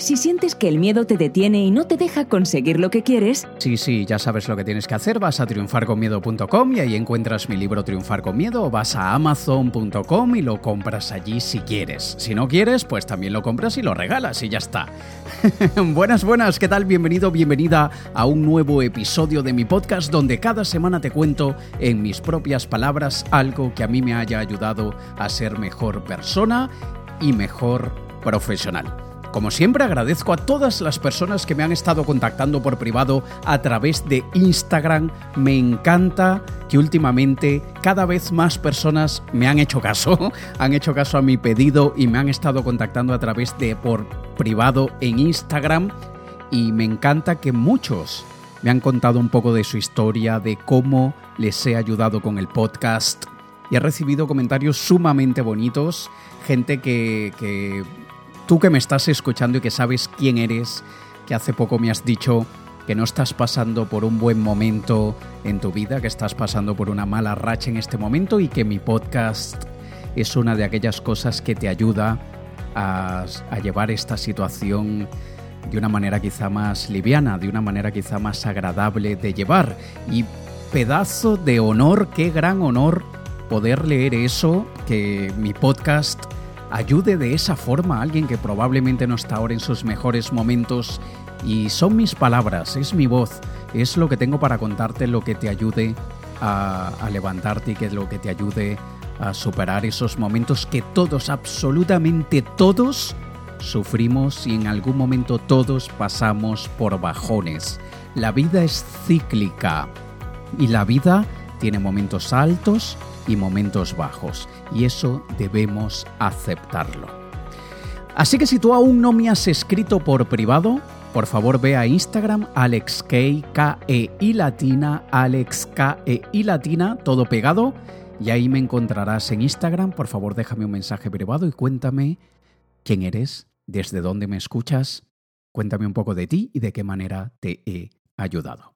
Si sientes que el miedo te detiene y no te deja conseguir lo que quieres, Sí, sí, ya sabes lo que tienes que hacer. Vas a triunfarconmiedo.com y ahí encuentras mi libro Triunfar con Miedo. O vas a amazon.com y lo compras allí si quieres. Si no quieres, pues también lo compras y lo regalas y ya está. buenas, buenas, ¿qué tal? Bienvenido, bienvenida a un nuevo episodio de mi podcast donde cada semana te cuento en mis propias palabras algo que a mí me haya ayudado a ser mejor persona y mejor profesional. Como siempre agradezco a todas las personas que me han estado contactando por privado a través de Instagram. Me encanta que últimamente cada vez más personas me han hecho caso, han hecho caso a mi pedido y me han estado contactando a través de por privado en Instagram y me encanta que muchos me han contado un poco de su historia, de cómo les he ayudado con el podcast y he recibido comentarios sumamente bonitos, gente que, que tú que me estás escuchando y que sabes quién eres, que hace poco me has dicho que no estás pasando por un buen momento en tu vida, que estás pasando por una mala racha en este momento y que mi podcast es una de aquellas cosas que te ayuda a, llevar esta situación de una manera quizá más liviana, de una manera quizá más agradable de llevar. Y pedazo de honor, qué gran honor poder leer eso, que mi podcast ayude de esa forma a alguien que probablemente no está ahora en sus mejores momentos. Y son mis palabras, es mi voz, es lo que tengo para contarte, lo que te ayude a, levantarte y que es lo que te ayude a superar esos momentos que todos, absolutamente todos, sufrimos y en algún momento todos pasamos por bajones. La vida es cíclica y la vida tiene momentos altos y momentos bajos y eso debemos aceptarlo. Así que si tú aún no me has escrito por privado, por favor ve a Instagram AlexK, K-E y latina, Alex K-E y latina, todo pegado, y ahí me encontrarás en Instagram. Por favor déjame un mensaje privado y cuéntame quién eres, desde dónde me escuchas, cuéntame un poco de ti y de qué manera te he ayudado.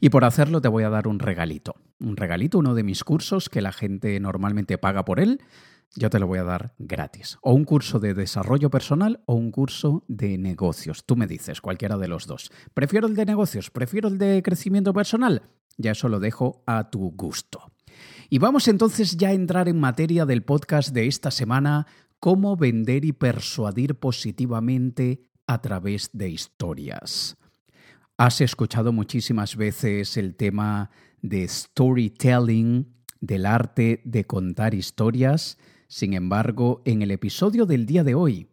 Y por hacerlo te voy a dar un regalito. Un regalito, uno de mis cursos que la gente normalmente paga por él, yo te lo voy a dar gratis. O un curso de desarrollo personal o un curso de negocios. Tú me dices, cualquiera de los dos. ¿Prefiero el de negocios? ¿Prefiero el de crecimiento personal? Ya eso lo dejo a tu gusto. Y vamos entonces ya a entrar en materia del podcast de esta semana, cómo vender y persuadir positivamente a través de historias. Has escuchado muchísimas veces el tema de storytelling, del arte de contar historias. Sin embargo, en el episodio del día de hoy,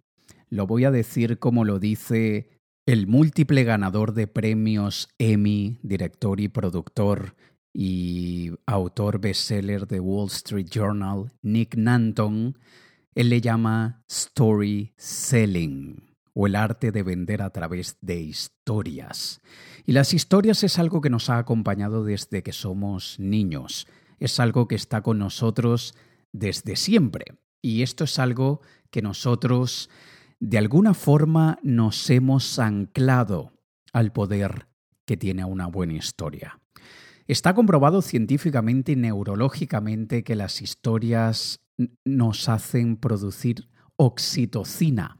lo voy a decir como lo dice el múltiple ganador de premios Emmy, director y productor y autor bestseller de Wall Street Journal, Nick Nanton. Él le llama storytelling o el arte de vender a través de historias. Y las historias es algo que nos ha acompañado desde que somos niños, es algo que está con nosotros desde siempre. Y esto es algo que nosotros de alguna forma nos hemos anclado al poder que tiene una buena historia. Está comprobado científicamente y neurológicamente que las historias nos hacen producir oxitocina,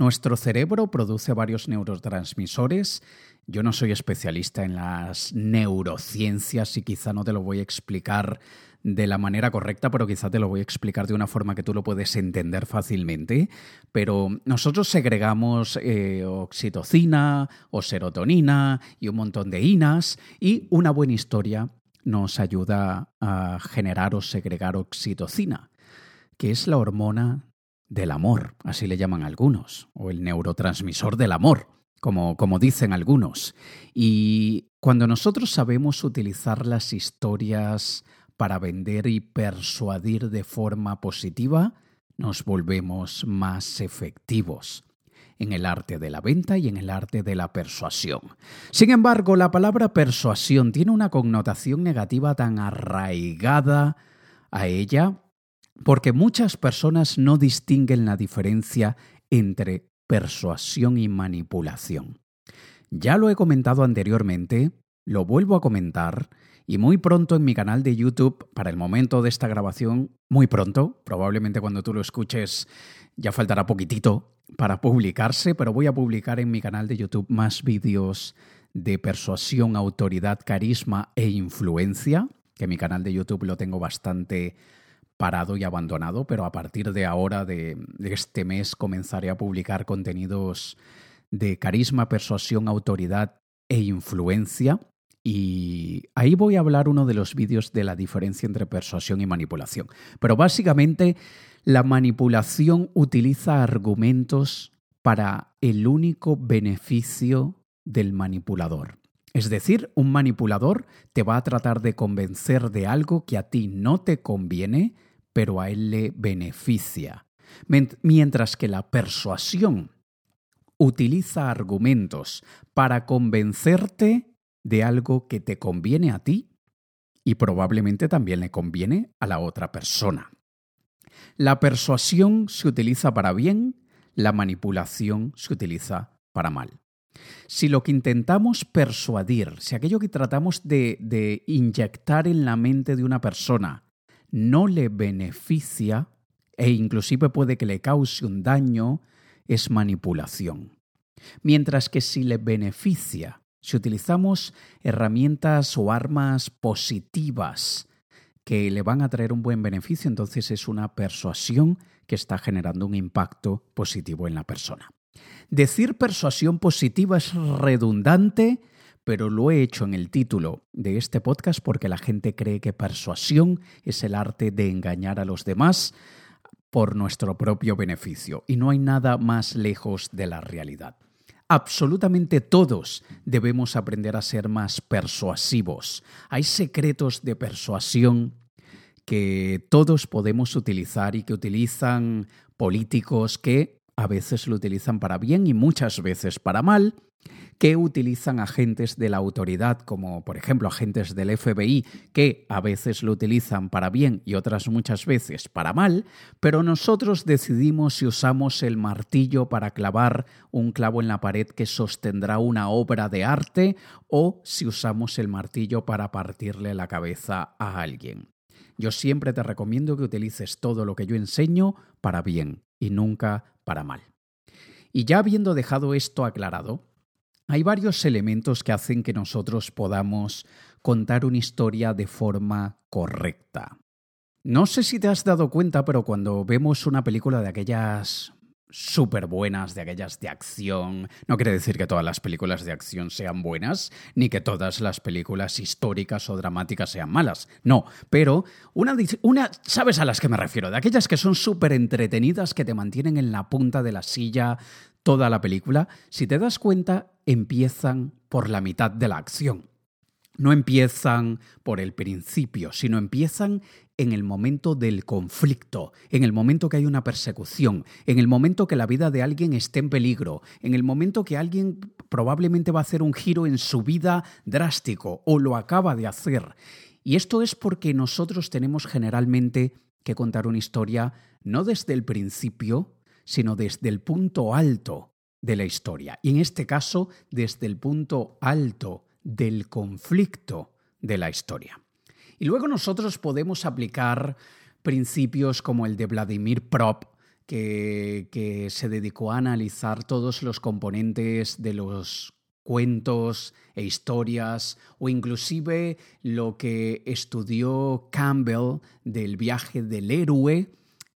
nuestro cerebro produce varios neurotransmisores. Yo no soy especialista en las neurociencias y quizá no te lo voy a explicar de la manera correcta, pero quizá te lo voy a explicar de una forma que tú lo puedes entender fácilmente. Pero nosotros segregamos eh, oxitocina o serotonina y un montón de inas y una buena historia nos ayuda a generar o segregar oxitocina, que es la hormona del amor, así le llaman algunos, o el neurotransmisor del amor, como, como dicen algunos. Y cuando nosotros sabemos utilizar las historias para vender y persuadir de forma positiva, nos volvemos más efectivos en el arte de la venta y en el arte de la persuasión. Sin embargo, la palabra persuasión tiene una connotación negativa tan arraigada a ella porque muchas personas no distinguen la diferencia entre persuasión y manipulación. Ya lo he comentado anteriormente, lo vuelvo a comentar, Y muy pronto en mi canal de YouTube, para el momento de esta grabación, muy pronto, probablemente cuando tú lo escuches ya faltará poquitito para publicarse, pero voy a publicar en mi canal de YouTube más vídeos de persuasión, autoridad, carisma e influencia, que mi canal de YouTube lo tengo bastante parado y abandonado, pero a partir de ahora, de, este mes, comenzaré a publicar contenidos de carisma, persuasión, autoridad e influencia. Y ahí voy a hablar uno de los vídeos de la diferencia entre persuasión y manipulación. Pero básicamente la manipulación utiliza argumentos para el único beneficio del manipulador. Es decir, un manipulador te va a tratar de convencer de algo que a ti no te conviene, pero a él le beneficia. Mientras que la persuasión utiliza argumentos para convencerte de algo que te conviene a ti y probablemente también le conviene a la otra persona. La persuasión se utiliza para bien, la manipulación se utiliza para mal. Si lo que intentamos persuadir, si aquello que tratamos de, de inyectar en la mente de una persona no le beneficia e inclusive puede que le cause un daño, es manipulación. Mientras que si le beneficia, si utilizamos herramientas o armas positivas que le van a traer un buen beneficio, entonces es una persuasión que está generando un impacto positivo en la persona. Decir persuasión positiva es redundante pero lo he hecho en el título de este podcast porque la gente cree que persuasión es el arte de engañar a los demás por nuestro propio beneficio, y no hay nada más lejos de la realidad. Absolutamente todos debemos aprender a ser más persuasivos. Hay secretos de persuasión que todos podemos utilizar y que utilizan políticos que a veces lo utilizan para bien y muchas veces para mal, que utilizan agentes de la autoridad, como por ejemplo agentes del FBI, que a veces lo utilizan para bien y otras muchas veces para mal, pero nosotros decidimos si usamos el martillo para clavar un clavo en la pared que sostendrá una obra de arte o si usamos el martillo para partirle la cabeza a alguien. Yo siempre te recomiendo que utilices todo lo que yo enseño para bien y nunca para mal. Y ya habiendo dejado esto aclarado, hay varios elementos que hacen que nosotros podamos contar una historia de forma correcta. No sé si te has dado cuenta, pero cuando vemos una película de aquellas súper buenas, de aquellas de acción. No quiere decir que todas las películas de acción sean buenas, ni que todas las películas históricas o dramáticas sean malas. No, pero una, una ¿sabes a las que me refiero? De aquellas que son súper entretenidas, que te mantienen en la punta de la silla toda la película. Si te das cuenta, empiezan por la mitad de la acción. No empiezan por el principio, sino empiezan en el momento del conflicto, en el momento que hay una persecución, en el momento que la vida de alguien esté en peligro, en el momento que alguien probablemente va a hacer un giro en su vida drástico o lo acaba de hacer. Y esto es porque nosotros tenemos generalmente que contar una historia no desde el principio, sino desde el punto alto de la historia. Y en este caso, desde el punto alto del conflicto de la historia. Y luego nosotros podemos aplicar principios como el de Vladimir Prop, que, que, se dedicó a analizar todos los componentes de los cuentos e historias, o inclusive lo que estudió Campbell del viaje del héroe,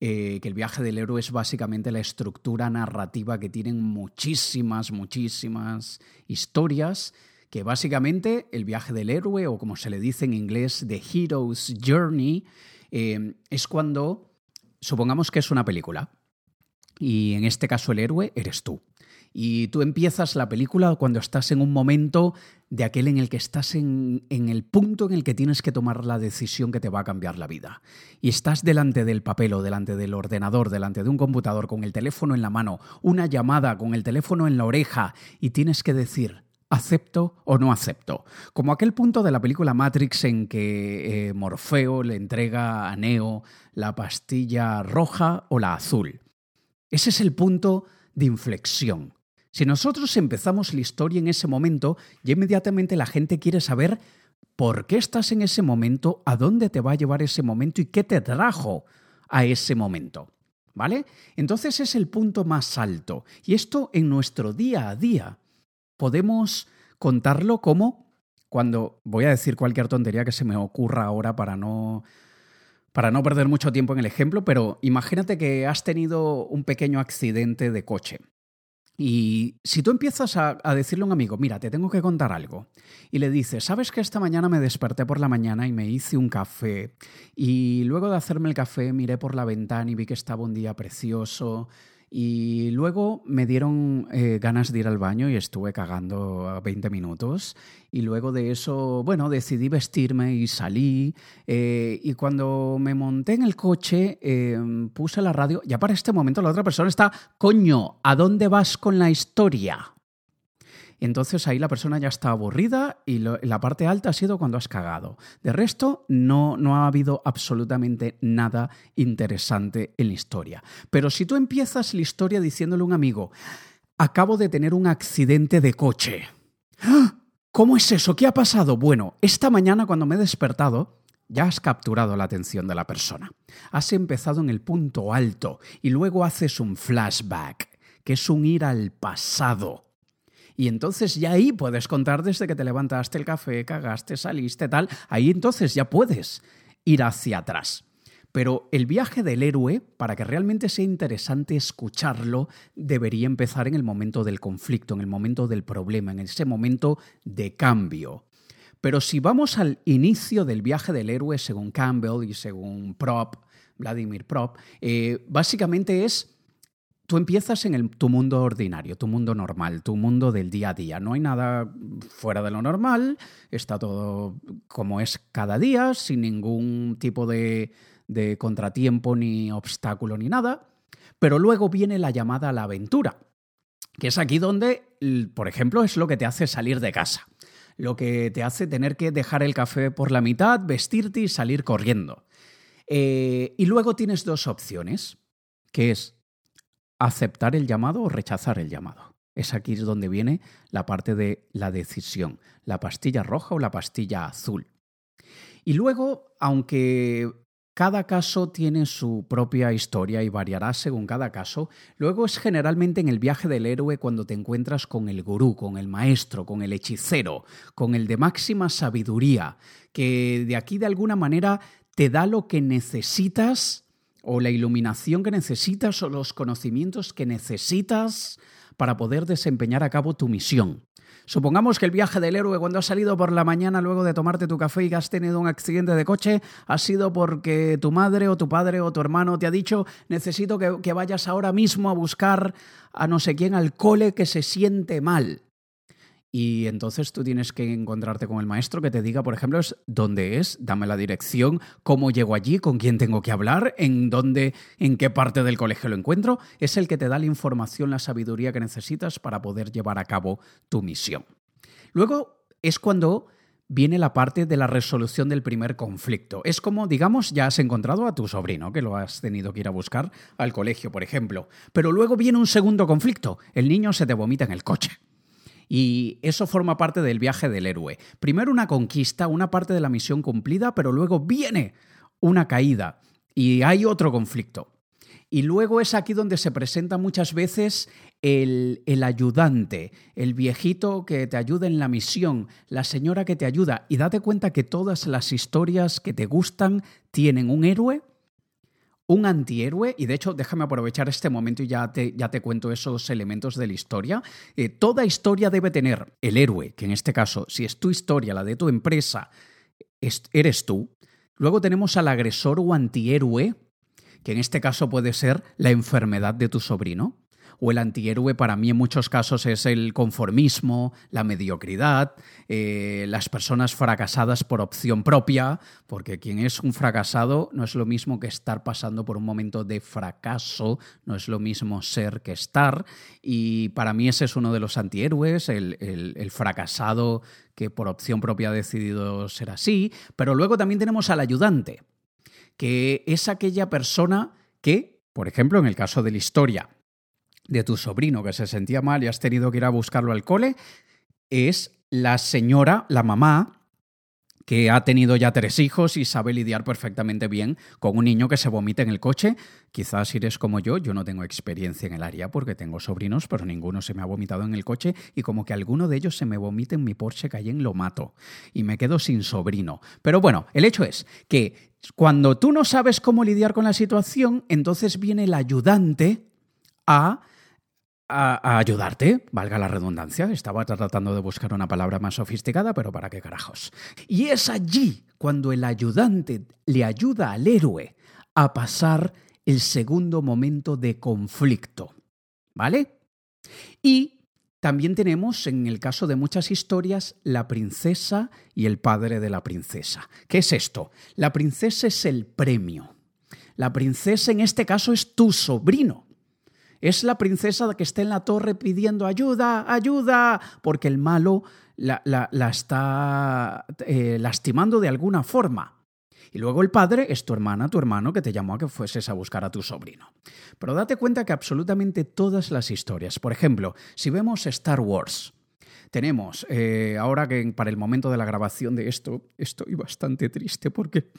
eh, que el viaje del héroe es básicamente la estructura narrativa que tienen muchísimas, muchísimas historias, que básicamente el viaje del héroe, o como se le dice en inglés, The Hero's Journey, eh, es cuando, supongamos que es una película, y en este caso el héroe eres tú. Y tú empiezas la película cuando estás en un momento de aquel en el que estás en, el punto en el que tienes que tomar la decisión que te va a cambiar la vida. Y estás delante del papel o delante del ordenador, delante de un computador, con el teléfono en la mano, una llamada con el teléfono en la oreja, y tienes que decir, ¿Acepto o no acepto? Como aquel punto de la película Matrix en que eh, Morfeo le entrega a Neo la pastilla roja o la azul. Ese es el punto de inflexión. Si nosotros empezamos la historia en ese momento, ya inmediatamente la gente quiere saber por qué estás en ese momento, a dónde te va a llevar ese momento y qué te trajo a ese momento. ¿Vale? Entonces es el punto más alto. Y esto en nuestro día a día podemos contarlo como cuando voy a decir cualquier tontería que se me ocurra ahora para no para no perder mucho tiempo en el ejemplo, pero imagínate que has tenido un pequeño accidente de coche y si tú empiezas a, decirle a un amigo, mira, te tengo que contar algo, y le dices, sabes que esta mañana me desperté por la mañana y me hice un café, y luego de hacerme el café miré por la ventana y vi que estaba un día precioso, y luego me dieron eh, ganas de ir al baño y estuve cagando a 20 minutos. Y luego de eso, bueno, decidí vestirme y salí. Eh, y cuando me monté en el coche, em, puse la radio. Ya para este momento la otra persona está, coño, ¿a dónde vas con la historia? Entonces ahí la persona ya está aburrida y la parte alta ha sido cuando has cagado. De resto, no, no ha habido absolutamente nada interesante en la historia. Pero si tú empiezas la historia diciéndole a un amigo, acabo de tener un accidente de coche. ¡Ah! ¿Cómo es eso? ¿Qué ha pasado? Bueno, esta mañana cuando me he despertado, ya has capturado la atención de la persona. Has empezado en el punto alto y luego haces un flashback, que es un ir al pasado. Y entonces ya ahí puedes contar desde que te levantaste el café, cagaste, saliste, tal. Ahí entonces ya puedes ir hacia atrás. Pero el viaje del héroe, para que realmente sea interesante escucharlo, debería empezar en el momento del conflicto, en el momento del problema, en ese momento de cambio. Pero si vamos al inicio del viaje del héroe, según Campbell y según Prop, Vladimir Prop, eh, básicamente es tú empiezas en tu mundo ordinario, tu mundo normal, tu mundo del día a día. No hay nada fuera de lo normal, está todo como es cada día, sin ningún tipo de, de contratiempo ni obstáculo ni nada. Pero luego viene la llamada a la aventura, que es aquí donde, por ejemplo, es lo que te hace salir de casa, lo que te hace tener que dejar el café por la mitad, vestirte y salir corriendo. Eh, y luego tienes dos opciones, que es aceptar el llamado o rechazar el llamado. Es aquí donde viene la parte de la decisión, la pastilla roja o la pastilla azul. Y luego, aunque cada caso tiene su propia historia y variará según cada caso. Luego es generalmente en el viaje del héroe cuando te encuentras con el gurú, con el maestro, con el hechicero, con el de máxima sabiduría, que de aquí de alguna manera te da lo que necesitas o la iluminación que necesitas o los conocimientos que necesitas para poder desempeñar a cabo tu misión. Supongamos que el viaje del héroe cuando has salido por la mañana luego de tomarte tu café y has tenido un accidente de coche ha sido porque tu madre o tu padre o tu hermano te ha dicho necesito que, que vayas ahora mismo a buscar a no sé quién al cole que se siente mal. Y entonces tú tienes que encontrarte con el maestro que te diga, por ejemplo, es dónde es, dame la dirección, cómo llego allí, con quién tengo que hablar, en dónde, en qué parte del colegio lo encuentro. Es el que te da la información, la sabiduría que necesitas para poder llevar a cabo tu misión. Luego es cuando viene la parte de la resolución del primer conflicto. Es como, digamos, ya has encontrado a tu sobrino, que lo has tenido que ir a buscar al colegio, por ejemplo. Pero luego viene un segundo conflicto. El niño se te vomita en el coche. Y eso forma parte del viaje del héroe. Primero una conquista, una parte de la misión cumplida, pero luego viene una caída y hay otro conflicto. Y luego es aquí donde se presenta muchas veces el, el, ayudante, el viejito que te ayuda en la misión, la señora que te ayuda. Y date cuenta que todas las historias que te gustan tienen un héroe un antihéroe, y de hecho déjame aprovechar este momento y ya te, ya te cuento esos elementos de la historia. Eh, toda historia debe tener el héroe, que en este caso, si es tu historia, la de tu empresa, eres tú. Luego tenemos al agresor o antihéroe, que en este caso puede ser la enfermedad de tu sobrino o el antihéroe para mí en muchos casos es el conformismo, la mediocridad, eh, las personas fracasadas por opción propia, porque quien es un fracasado no es lo mismo que estar pasando por un momento de fracaso, no es lo mismo ser que estar, y para mí ese es uno de los antihéroes, el, el fracasado que por opción propia ha decidido ser así, pero luego también tenemos al ayudante, que es aquella persona que, por ejemplo, en el caso de la historia, de tu sobrino que se sentía mal y has tenido que ir a buscarlo al cole, es la señora, la mamá que ha tenido ya tres hijos y sabe lidiar perfectamente bien con un niño que se vomita en el coche. Quizás si eres como yo, yo no tengo experiencia en el área porque tengo sobrinos, pero ninguno se me ha vomitado en el coche y como que alguno de ellos se me vomite en mi Porsche Cayenne lo mato y me quedo sin sobrino. Pero bueno, el hecho es que cuando tú no sabes cómo lidiar con la situación, entonces viene el ayudante a a, ayudarte, valga la redundancia. Estaba tratando de buscar una palabra más sofisticada, pero ¿para qué carajos? Y es allí cuando el ayudante le ayuda al héroe a pasar el segundo momento de conflicto. ¿Vale? Y también tenemos, en el caso de muchas historias, la princesa y el padre de la princesa. ¿Qué es esto? La princesa es el premio. La princesa en este caso es tu sobrino. Es la princesa que está en la torre pidiendo ayuda, ayuda, porque el malo la, está eh, lastimando de alguna forma. Y luego el padre es tu hermana, tu hermano, que te llamó a que fueses a buscar a tu sobrino. Pero date cuenta que absolutamente todas las historias, por ejemplo, si vemos Star Wars, tenemos, eh, ahora que para el momento de la grabación de esto estoy bastante triste porque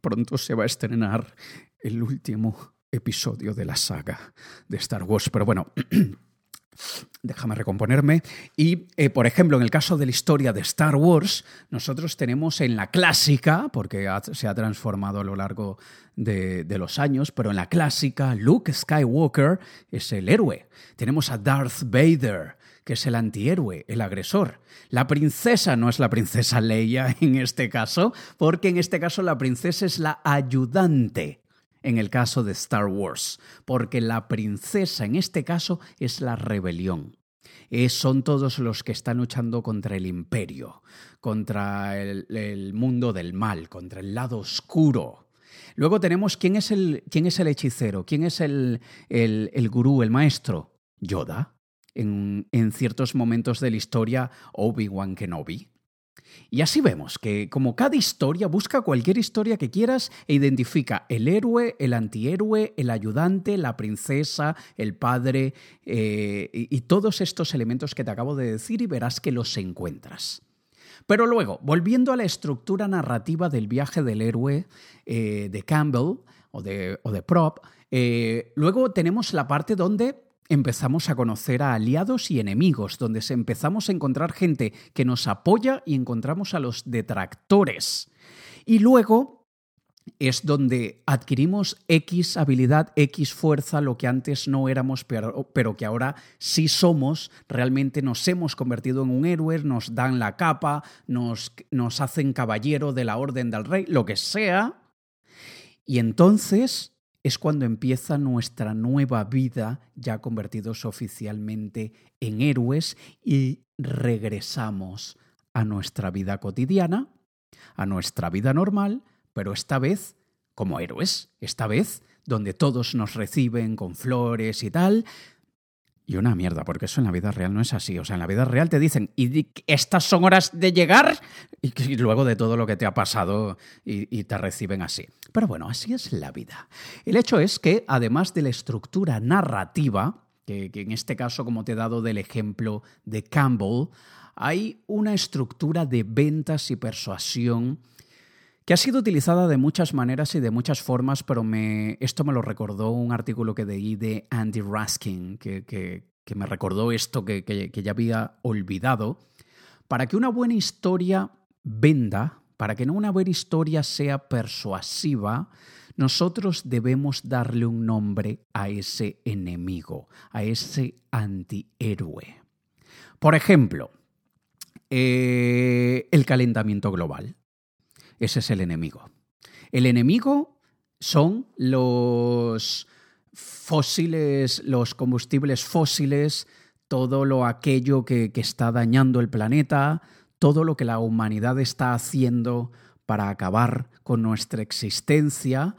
pronto se va a estrenar el último episodio de la saga de Star Wars. Pero bueno, déjame recomponerme. Y, eh, por ejemplo, en el caso de la historia de Star Wars, nosotros tenemos en la clásica, porque se ha transformado a lo largo de, de, los años, pero en la clásica, Luke Skywalker es el héroe. Tenemos a Darth Vader, que es el antihéroe, el agresor. La princesa no es la princesa Leia en este caso, porque en este caso la princesa es la ayudante en el caso de Star Wars, porque la princesa en este caso es la rebelión. son todos los que están luchando contra el imperio, contra el, mundo del mal, contra el lado oscuro. Luego tenemos quién es el, quién es el hechicero, quién es el, el, el gurú, el maestro. Yoda. En, en ciertos momentos de la historia, Obi-Wan Kenobi. Y así vemos que como cada historia busca cualquier historia que quieras e identifica el héroe, el antihéroe, el ayudante, la princesa, el padre eh, y, todos estos elementos que te acabo de decir y verás que los encuentras. Pero luego, volviendo a la estructura narrativa del viaje del héroe eh, de Campbell o de, o de Prop, eh, luego tenemos la parte donde empezamos a conocer a aliados y enemigos, donde empezamos a encontrar gente que nos apoya y encontramos a los detractores. Y luego es donde adquirimos X habilidad, X fuerza, lo que antes no éramos, pero, pero, que ahora sí somos, realmente nos hemos convertido en un héroe, nos dan la capa, nos, nos hacen caballero de la Orden del Rey, lo que sea. Y entonces es cuando empieza nuestra nueva vida ya convertidos oficialmente en héroes y regresamos a nuestra vida cotidiana, a nuestra vida normal, pero esta vez como héroes, esta vez donde todos nos reciben con flores y tal, y una mierda, porque eso en la vida real no es así. O sea, en la vida real te dicen, y estas son horas de llegar, y, luego de todo lo que te ha pasado, y, te reciben así. Pero bueno, así es la vida. El hecho es que, además de la estructura narrativa, que, que en este caso, como te he dado del ejemplo de Campbell, hay una estructura de ventas y persuasión que ha sido utilizada de muchas maneras y de muchas formas, pero me, esto me lo recordó un artículo que leí de Andy Raskin, que, que, me recordó esto que, que ya había olvidado. Para que una buena historia venda, para que una buena historia sea persuasiva, nosotros debemos darle un nombre a ese enemigo, a ese antihéroe. Por ejemplo, eh, el calentamiento global. Ese es el enemigo. El enemigo son los fósiles, los combustibles fósiles, todo lo aquello que, está dañando el planeta, todo lo que la humanidad está haciendo para acabar con nuestra existencia.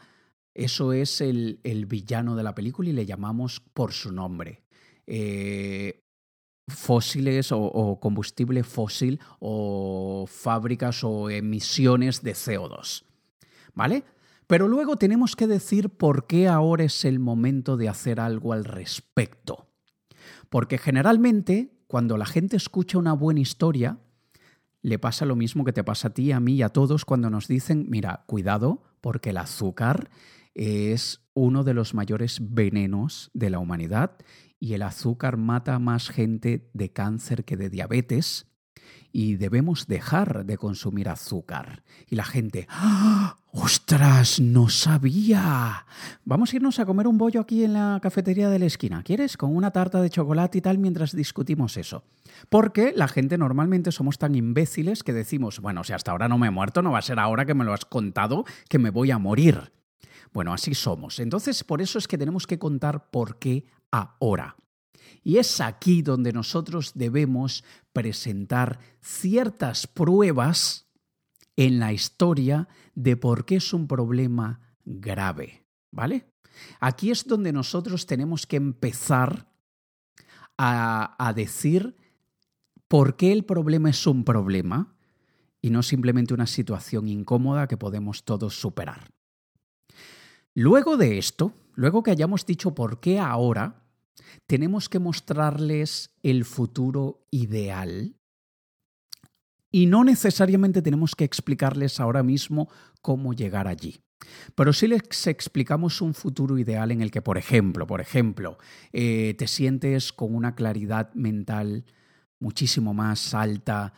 Eso es el, villano de la película y le llamamos por su nombre. Eh, fósiles o, combustible fósil o fábricas o emisiones de CO2. ¿Vale? Pero luego tenemos que decir por qué ahora es el momento de hacer algo al respecto. Porque generalmente cuando la gente escucha una buena historia, le pasa lo mismo que te pasa a ti, a mí y a todos cuando nos dicen, mira, cuidado, porque el azúcar es uno de los mayores venenos de la humanidad y el azúcar mata más gente de cáncer que de diabetes y debemos dejar de consumir azúcar. Y la gente, ¡Ah! ¡ostras! No sabía. Vamos a irnos a comer un bollo aquí en la cafetería de la esquina. ¿Quieres? Con una tarta de chocolate y tal mientras discutimos eso. Porque la gente normalmente somos tan imbéciles que decimos, bueno, si hasta ahora no me he muerto, no va a ser ahora que me lo has contado que me voy a morir. Bueno, así somos. Entonces, por eso es que tenemos que contar por qué ahora. Y es aquí donde nosotros debemos presentar ciertas pruebas en la historia de por qué es un problema grave, ¿vale? Aquí es donde nosotros tenemos que empezar a, a decir por qué el problema es un problema y no simplemente una situación incómoda que podemos todos superar. Luego de esto, luego que hayamos dicho por qué ahora, tenemos que mostrarles el futuro ideal y no necesariamente tenemos que explicarles ahora mismo cómo llegar allí. Pero sí les explicamos un futuro ideal en el que, por ejemplo, por ejemplo, eh, te sientes con una claridad mental muchísimo más alta,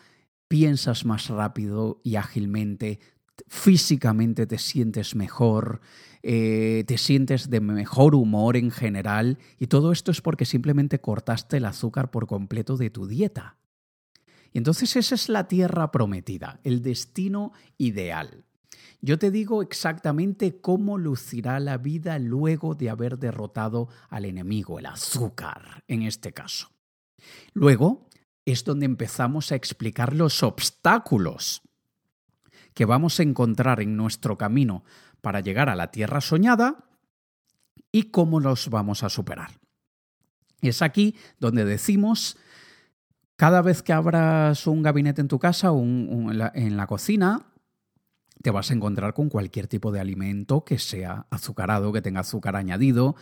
piensas más rápido y ágilmente, físicamente te sientes mejor, eh, te sientes de mejor humor en general y todo esto es porque simplemente cortaste el azúcar por completo de tu dieta. Y entonces esa es la tierra prometida, el destino ideal. Yo te digo exactamente cómo lucirá la vida luego de haber derrotado al enemigo, el azúcar en este caso. Luego es donde empezamos a explicar los obstáculos que vamos a encontrar en nuestro camino para llegar a la tierra soñada y cómo los vamos a superar. Es aquí donde decimos, cada vez que abras un gabinete en tu casa o en, la, en la cocina, te vas a encontrar con cualquier tipo de alimento que sea azucarado, que tenga azúcar añadido,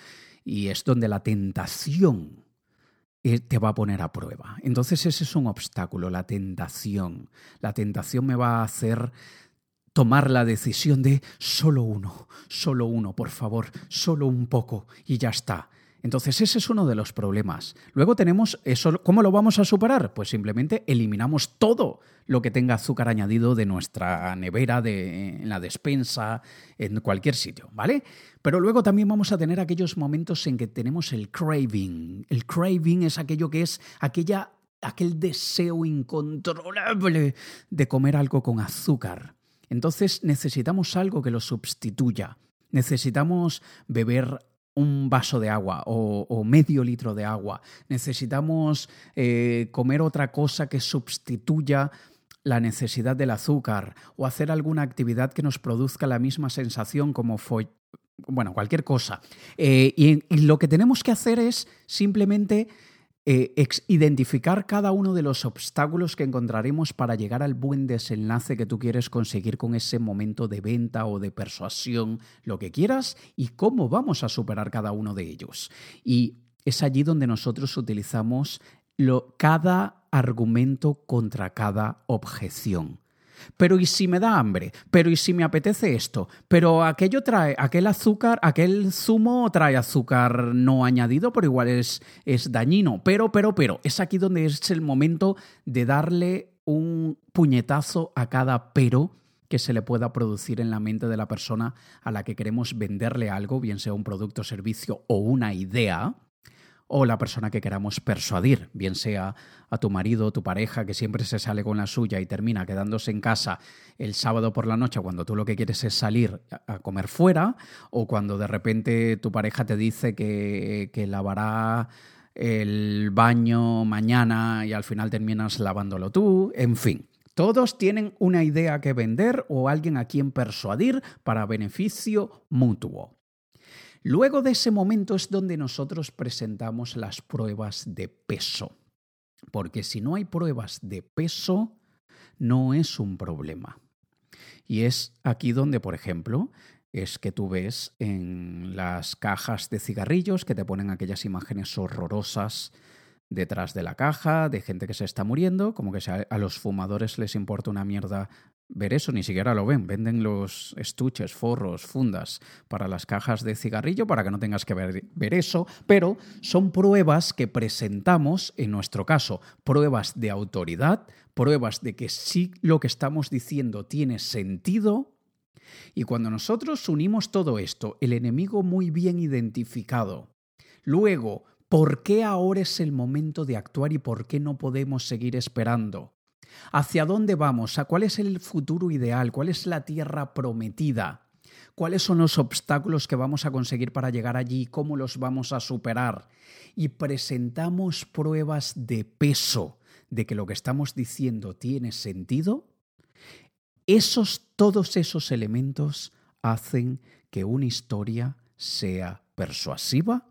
y es donde la tentación te va a poner a prueba. Entonces ese es un obstáculo, la tentación. La tentación me va a hacer tomar la decisión de solo uno, solo uno, por favor, solo un poco y ya está. Entonces ese es uno de los problemas. Luego tenemos eso, ¿cómo lo vamos a superar? Pues simplemente eliminamos todo lo que tenga azúcar añadido de nuestra nevera, de, en la despensa, en cualquier sitio, ¿vale? Pero luego también vamos a tener aquellos momentos en que tenemos el craving. El craving es aquello que es aquella, aquel deseo incontrolable de comer algo con azúcar. Entonces necesitamos algo que lo sustituya. Necesitamos beber un vaso de agua o, medio litro de agua. Necesitamos eh, comer otra cosa que sustituya la necesidad del azúcar o hacer alguna actividad que nos produzca la misma sensación como fue, bueno, cualquier cosa. Eh, y lo que tenemos que hacer es simplemente eh, identificar cada uno de los obstáculos que encontraremos para llegar al buen desenlace que tú quieres conseguir con ese momento de venta o de persuasión, lo que quieras, y cómo vamos a superar cada uno de ellos. Y es allí donde nosotros utilizamos cada argumento contra cada objeción. Pero ¿y si me da hambre? Pero ¿y si me apetece esto? Pero aquello trae, aquel azúcar, aquel zumo trae azúcar no añadido, pero igual es, es dañino. Pero, pero, pero, es aquí donde es el momento de darle un puñetazo a cada pero que se le pueda producir en la mente de la persona a la que queremos venderle algo, bien sea un producto, servicio o una idea, o la persona que queramos persuadir, bien sea a tu marido o tu pareja que siempre se sale con la suya y termina quedándose en casa el sábado por la noche cuando tú lo que quieres es salir a comer fuera, o cuando de repente tu pareja te dice que, que lavará el baño mañana y al final terminas lavándolo tú, en fin. Todos tienen una idea que vender o alguien a quien persuadir para beneficio mutuo. Luego de ese momento es donde nosotros presentamos las pruebas de peso. Porque si no hay pruebas de peso, no es un problema. Y es aquí donde, por ejemplo, es que tú ves en las cajas de cigarrillos que te ponen aquellas imágenes horrorosas detrás de la caja, de gente que se está muriendo, como que a los fumadores les importa una mierda ver eso, ni siquiera lo ven. Venden los estuches, forros, fundas para las cajas de cigarrillo para que no tengas que ver, eso, pero son pruebas que presentamos, en nuestro caso, pruebas de autoridad, pruebas de que sí lo que estamos diciendo tiene sentido. Y cuando nosotros unimos todo esto, el enemigo muy bien identificado, luego, ¿por qué ahora es el momento de actuar y por qué no podemos seguir esperando? ¿Hacia dónde vamos? ¿A cuál es el futuro ideal? ¿Cuál es la tierra prometida? ¿Cuáles son los obstáculos que vamos a conseguir para llegar allí? ¿Cómo los vamos a superar? Y presentamos pruebas de peso de que lo que estamos diciendo tiene sentido. Esos, todos esos elementos hacen que una historia sea persuasiva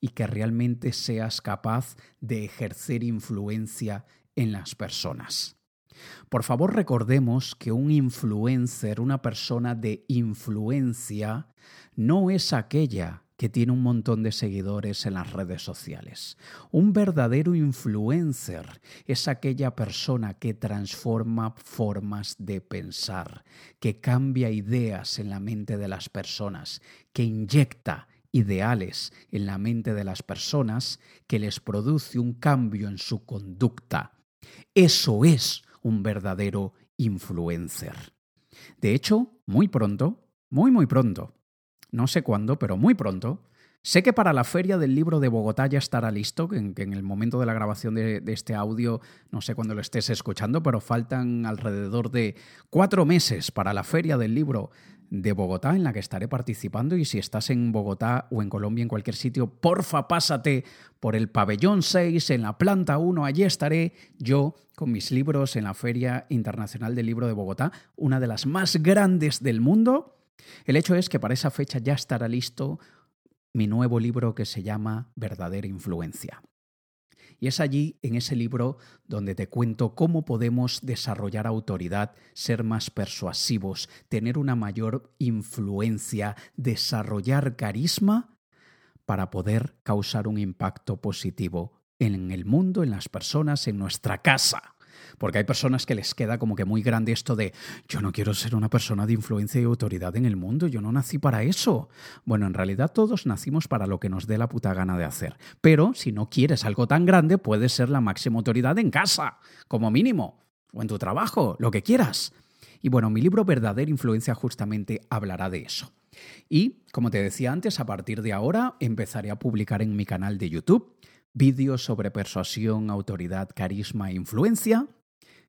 y que realmente seas capaz de ejercer influencia en las personas. Por favor, recordemos que un influencer, una persona de influencia, no es aquella que tiene un montón de seguidores en las redes sociales. Un verdadero influencer es aquella persona que transforma formas de pensar, que cambia ideas en la mente de las personas, que inyecta ideales en la mente de las personas, que les produce un cambio en su conducta eso es un verdadero influencer. De hecho, muy pronto, muy muy pronto, no sé cuándo, pero muy pronto, Sé que para la feria del libro de Bogotá ya estará listo, que en, el momento de la grabación de, este audio, no sé cuándo lo estés escuchando, pero faltan alrededor de cuatro meses para la feria del libro de Bogotá en la que estaré participando y si estás en Bogotá o en Colombia en cualquier sitio, porfa pásate por el pabellón 6 en la planta 1, allí estaré yo con mis libros en la Feria Internacional del Libro de Bogotá, una de las más grandes del mundo. El hecho es que para esa fecha ya estará listo mi nuevo libro que se llama Verdadera Influencia. Y es allí, en ese libro, donde te cuento cómo podemos desarrollar autoridad, ser más persuasivos, tener una mayor influencia, desarrollar carisma para poder causar un impacto positivo en el mundo, en las personas, en nuestra casa. Porque hay personas que les queda como que muy grande esto de yo no quiero ser una persona de influencia y autoridad en el mundo, yo no nací para eso. Bueno, en realidad todos nacimos para lo que nos dé la puta gana de hacer. Pero si no quieres algo tan grande, puedes ser la máxima autoridad en casa, como mínimo, o en tu trabajo, lo que quieras. Y bueno, mi libro Verdadera Influencia justamente hablará de eso. Y, como te decía antes, a partir de ahora empezaré a publicar en mi canal de YouTube vídeos sobre persuasión, autoridad, carisma e influencia,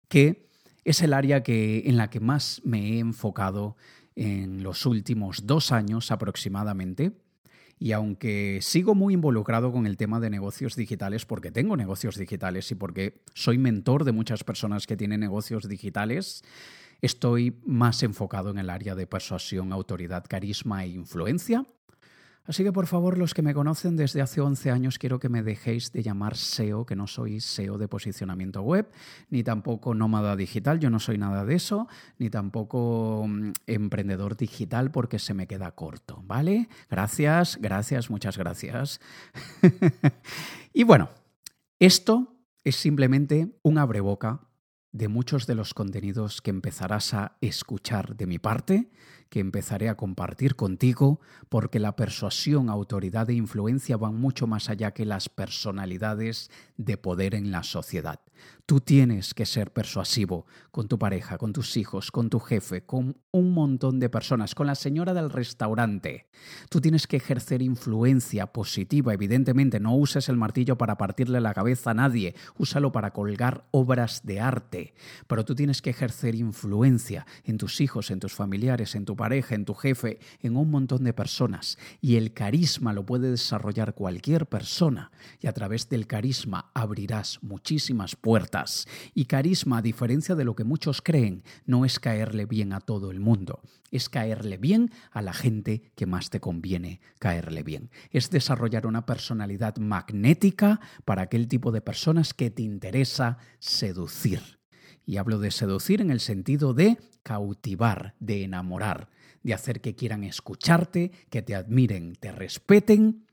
que es el área que, en la que más me he enfocado en los últimos dos años aproximadamente. Y aunque sigo muy involucrado con el tema de negocios digitales, porque tengo negocios digitales y porque soy mentor de muchas personas que tienen negocios digitales, estoy más enfocado en el área de persuasión, autoridad, carisma e influencia. Así que por favor, los que me conocen desde hace 11 años, quiero que me dejéis de llamar SEO, que no soy SEO de posicionamiento web, ni tampoco nómada digital, yo no soy nada de eso, ni tampoco mm, emprendedor digital porque se me queda corto, ¿vale? Gracias, gracias, muchas gracias. y bueno, esto es simplemente un abreboca de muchos de los contenidos que empezarás a escuchar de mi parte que empezaré a compartir contigo, porque la persuasión, autoridad e influencia van mucho más allá que las personalidades de poder en la sociedad. Tú tienes que ser persuasivo con tu pareja, con tus hijos, con tu jefe, con un montón de personas, con la señora del restaurante. Tú tienes que ejercer influencia positiva, evidentemente. No uses el martillo para partirle la cabeza a nadie, úsalo para colgar obras de arte. Pero tú tienes que ejercer influencia en tus hijos, en tus familiares, en tu pareja, en tu jefe, en un montón de personas. Y el carisma lo puede desarrollar cualquier persona. Y a través del carisma abrirás muchísimas puertas. Y carisma, a diferencia de lo que muchos creen, no es caerle bien a todo el mundo. Es caerle bien a la gente que más te conviene caerle bien. Es desarrollar una personalidad magnética para aquel tipo de personas que te interesa seducir. Y hablo de seducir en el sentido de cautivar, de enamorar, de hacer que quieran escucharte, que te admiren, te respeten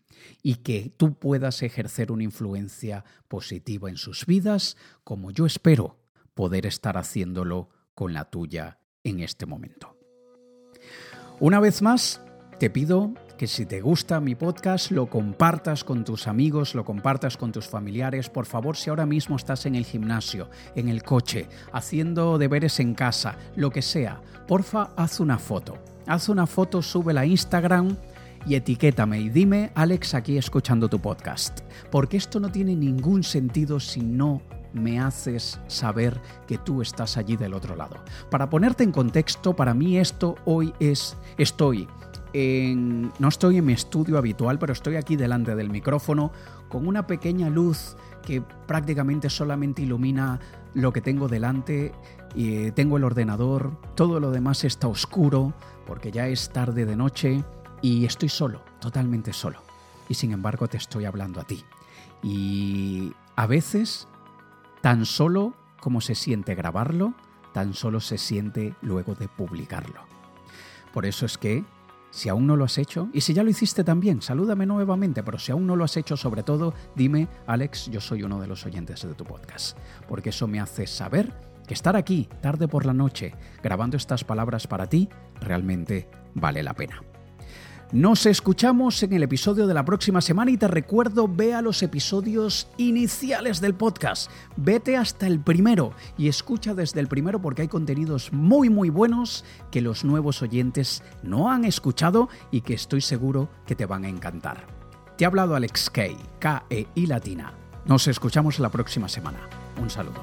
y que tú puedas ejercer una influencia positiva en sus vidas, como yo espero poder estar haciéndolo con la tuya en este momento. Una vez más, te pido que si te gusta mi podcast lo compartas con tus amigos, lo compartas con tus familiares. Por favor, si ahora mismo estás en el gimnasio, en el coche, haciendo deberes en casa, lo que sea, porfa, haz una foto. Haz una foto, súbela a Instagram y etiquétame y dime, Alex, aquí escuchando tu podcast. Porque esto no tiene ningún sentido si no me haces saber que tú estás allí del otro lado. Para ponerte en contexto, para mí esto hoy es, estoy no estoy en mi estudio habitual, pero estoy aquí delante del micrófono con una pequeña luz que prácticamente solamente ilumina lo que tengo delante. Y tengo el ordenador, todo lo demás está oscuro porque ya es tarde de noche y estoy solo, totalmente solo. Y sin embargo te estoy hablando a ti. Y a veces, tan solo como se siente grabarlo, tan solo se siente luego de publicarlo. Por eso es que, si aún no lo has hecho, y si ya lo hiciste también, salúdame nuevamente, pero si aún no lo has hecho, sobre todo, dime, Alex, yo soy uno de los oyentes de tu podcast, porque eso me hace saber que estar aquí, tarde por la noche, grabando estas palabras para ti, realmente vale la pena. Nos escuchamos en el episodio de la próxima semana y te recuerdo, vea los episodios iniciales del podcast. Vete hasta el primero y escucha desde el primero porque hay contenidos muy muy buenos que los nuevos oyentes no han escuchado y que estoy seguro que te van a encantar. Te ha hablado Alex Kay, K-E y Latina. Nos escuchamos la próxima semana. Un saludo.